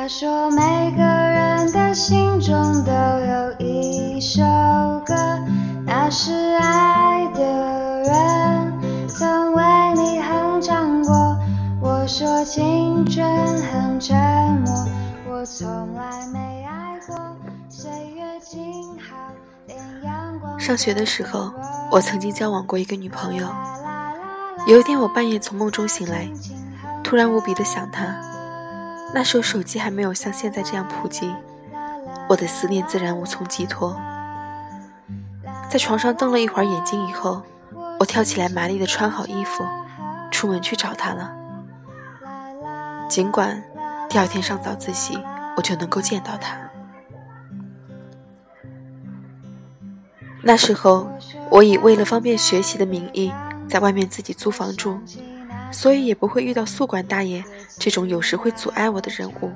他说每个人的心中都有一首歌，那是爱的人曾为你哼唱过。我说青春很沉默，我从来没爱过。岁月静好，连阳光。上学的时候，我曾经交往过一个女朋友。有一天，我半夜从梦中醒来，突然无比的想她。那时候手机还没有像现在这样普及，我的思念自然无从寄托。在床上瞪了一会儿眼睛以后，我跳起来，麻利的穿好衣服，出门去找他了。尽管第二天上早自习，我就能够见到他。那时候，我以为了方便学习的名义，在外面自己租房住。所以也不会遇到宿管大爷这种有时会阻碍我的人物，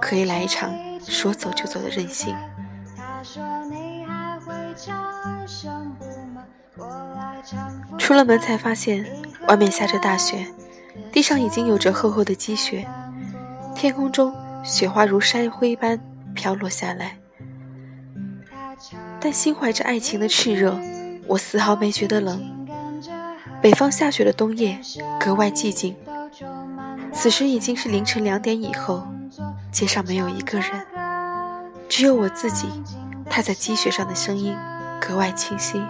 可以来一场说走就走的任性。出了门才发现，外面下着大雪，地上已经有着厚厚的积雪，天空中雪花如筛灰般飘落下来。但心怀着爱情的炽热，我丝毫没觉得冷。北方下雪的冬夜格外寂静，此时已经是凌晨两点以后，街上没有一个人，只有我自己踏在积雪上的声音格外清晰。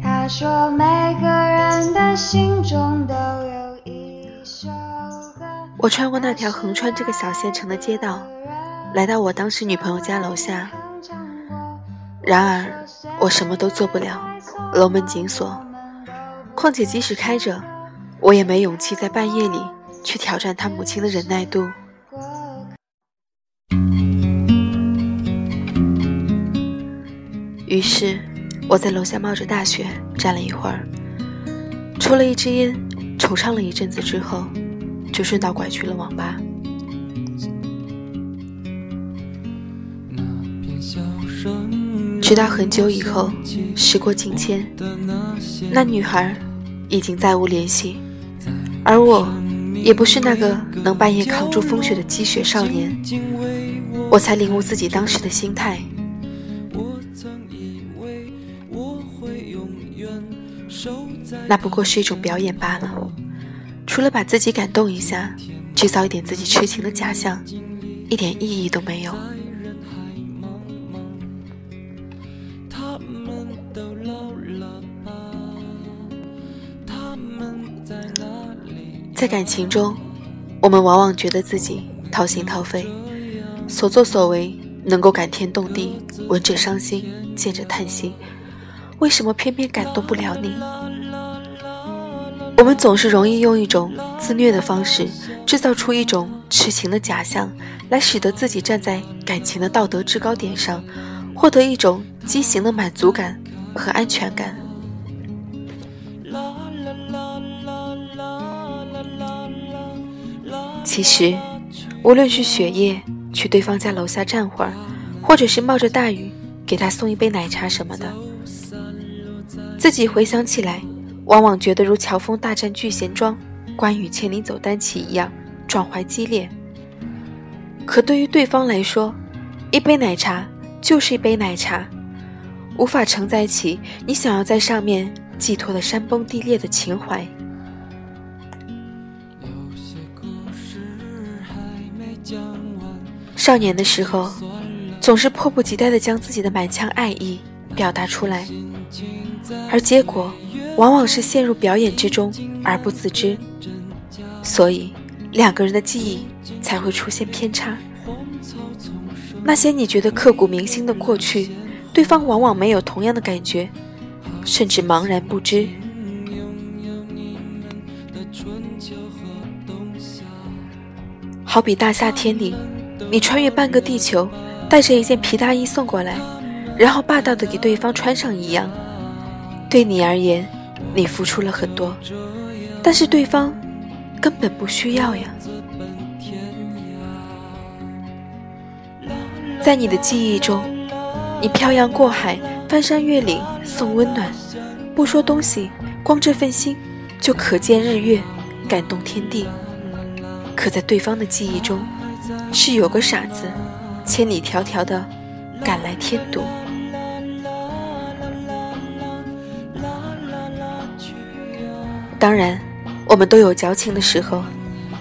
他说每个人的心中都有一首歌。我穿过那条横穿这个小县城的街道，来到我当时女朋友家楼下。然而，我什么都做不了，楼门紧锁。况且，即使开着，我也没勇气在半夜里去挑战他母亲的忍耐度。于是，我在楼下冒着大雪站了一会儿，抽了一支烟，惆怅了一阵子之后。就顺道拐去了网吧。那片笑声直到很久以后，时过境迁，那女孩已经再无联系，而我也不是那个能半夜扛住风雪的积雪少年。我才领悟自己当时的心态，那不过是一种表演罢了。除了把自己感动一下，制造一点自己痴情的假象，一点意义都没有。在感情中，我们往往觉得自己掏心掏肺，所作所为能够感天动地，闻者伤心，见者叹息。为什么偏偏感动不了你？我们总是容易用一种自虐的方式，制造出一种痴情的假象，来使得自己站在感情的道德制高点上，获得一种畸形的满足感和安全感。其实，无论是雪夜去对方家楼下站会儿，或者是冒着大雨给他送一杯奶茶什么的，自己回想起来。往往觉得如乔峰大战聚贤庄，关羽千里走单骑一样壮怀激烈。可对于对方来说，一杯奶茶就是一杯奶茶，无法承载起你想要在上面寄托的山崩地裂的情怀。少年的时候，总是迫不及待地将自己的满腔爱意表达出来，而结果。往往是陷入表演之中而不自知，所以两个人的记忆才会出现偏差。那些你觉得刻骨铭心的过去，对方往往没有同样的感觉，甚至茫然不知。好比大夏天里，你穿越半个地球，带着一件皮大衣送过来，然后霸道的给对方穿上一样，对你而言。你付出了很多，但是对方根本不需要呀。在你的记忆中，你漂洋过海、翻山越岭送温暖，不说东西，光这份心就可见日月，感动天地。可在对方的记忆中，是有个傻子，千里迢迢的赶来添堵。当然，我们都有矫情的时候，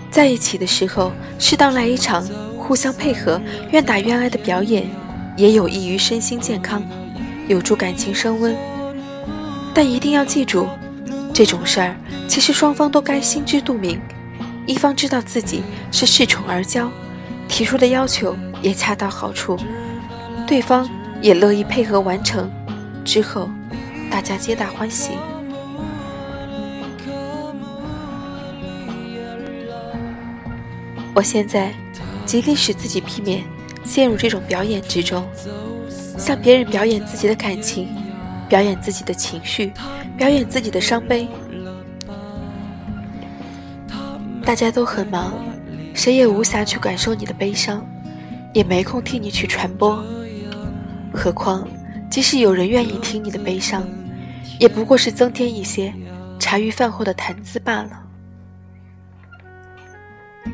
在一起的时候，适当来一场互相配合、愿打愿挨的表演，也有益于身心健康，有助感情升温。但一定要记住，这种事儿其实双方都该心知肚明，一方知道自己是恃宠而骄，提出的要求也恰到好处，对方也乐意配合完成，之后大家皆大欢喜。我现在极力使自己避免陷入这种表演之中，向别人表演自己的感情，表演自己的情绪，表演自己的伤悲。大家都很忙，谁也无暇去感受你的悲伤，也没空替你去传播。何况，即使有人愿意听你的悲伤，也不过是增添一些茶余饭后的谈资罢了。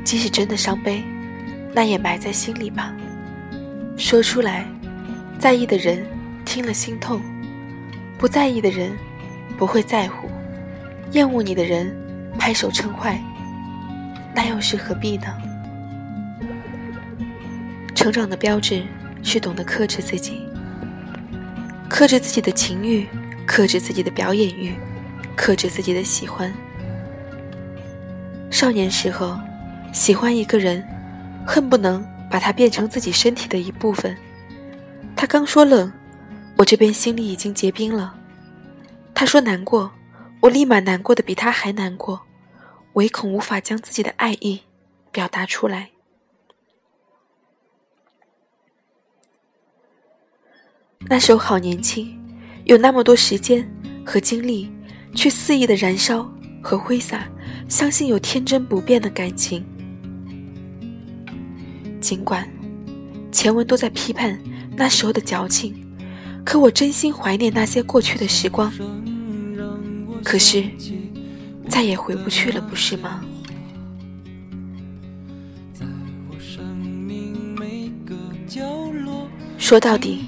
即使真的伤悲，那也埋在心里吧。说出来，在意的人听了心痛；不在意的人不会在乎；厌恶你的人拍手称快，那又是何必呢？成长的标志是懂得克制自己，克制自己的情欲，克制自己的表演欲，克制自己的喜欢。少年时候。喜欢一个人，恨不能把他变成自己身体的一部分。他刚说冷，我这边心里已经结冰了。他说难过，我立马难过的比他还难过，唯恐无法将自己的爱意表达出来。那时候好年轻，有那么多时间和精力去肆意的燃烧和挥洒，相信有天真不变的感情。尽管前文都在批判那时候的矫情，可我真心怀念那些过去的时光。可是再也回不去了，不是吗？说到底，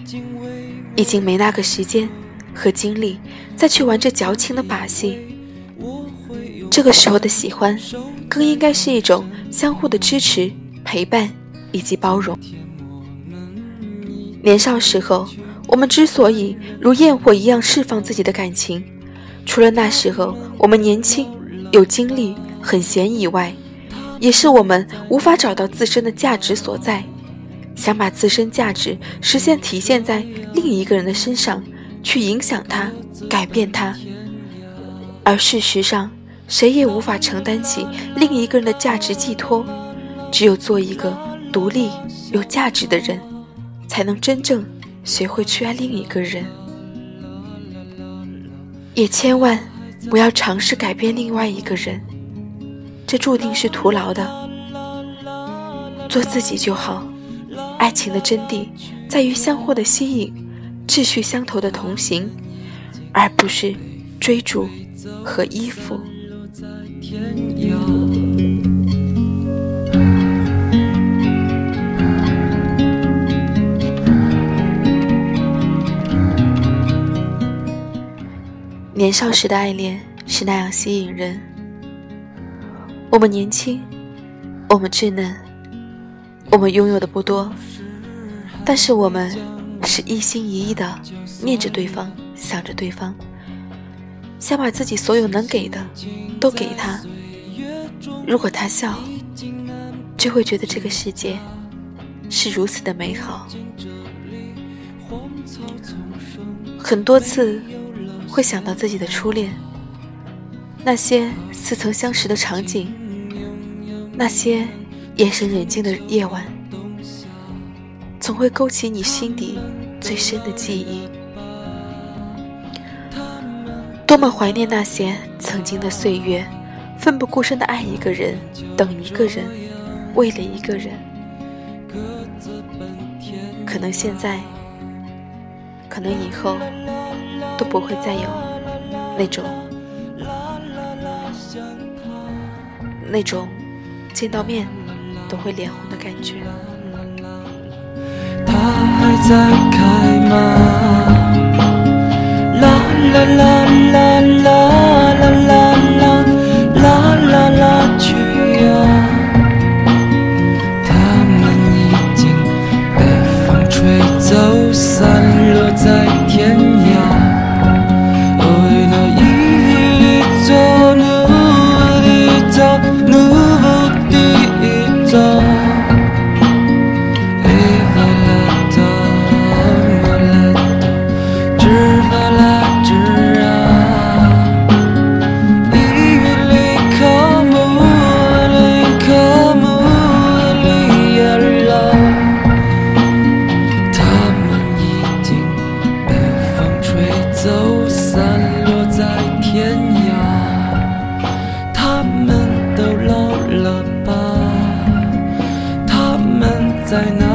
已经没那个时间和精力再去玩这矫情的把戏。这个时候的喜欢，更应该是一种相互的支持、陪伴。以及包容。年少时候，我们之所以如焰火一样释放自己的感情，除了那时候我们年轻、有精力、很闲以外，也是我们无法找到自身的价值所在，想把自身价值实现体现在另一个人的身上，去影响他、改变他。而事实上，谁也无法承担起另一个人的价值寄托，只有做一个。独立有价值的人，才能真正学会去爱另一个人，也千万不要尝试改变另外一个人，这注定是徒劳的。做自己就好。爱情的真谛在于相互的吸引，志趣相投的同行，而不是追逐和依附。年少时的爱恋是那样吸引人。我们年轻，我们稚嫩，我们拥有的不多，但是我们是一心一意的念着对方，想着对方，想把自己所有能给的都给他。如果他笑，就会觉得这个世界是如此的美好。很多次。会想到自己的初恋，那些似曾相识的场景，那些夜深人静的夜晚，总会勾起你心底最深的记忆。多么怀念那些曾经的岁月，奋不顾身的爱一个人，等一个人，为了一个人。可能现在，可能以后。都不会再有那种那种见到面都会脸红的感觉。它还在开吗？啦啦啦啦啦啦啦啦啦啦啦去呀！它们已经被风吹走，散落在 deiner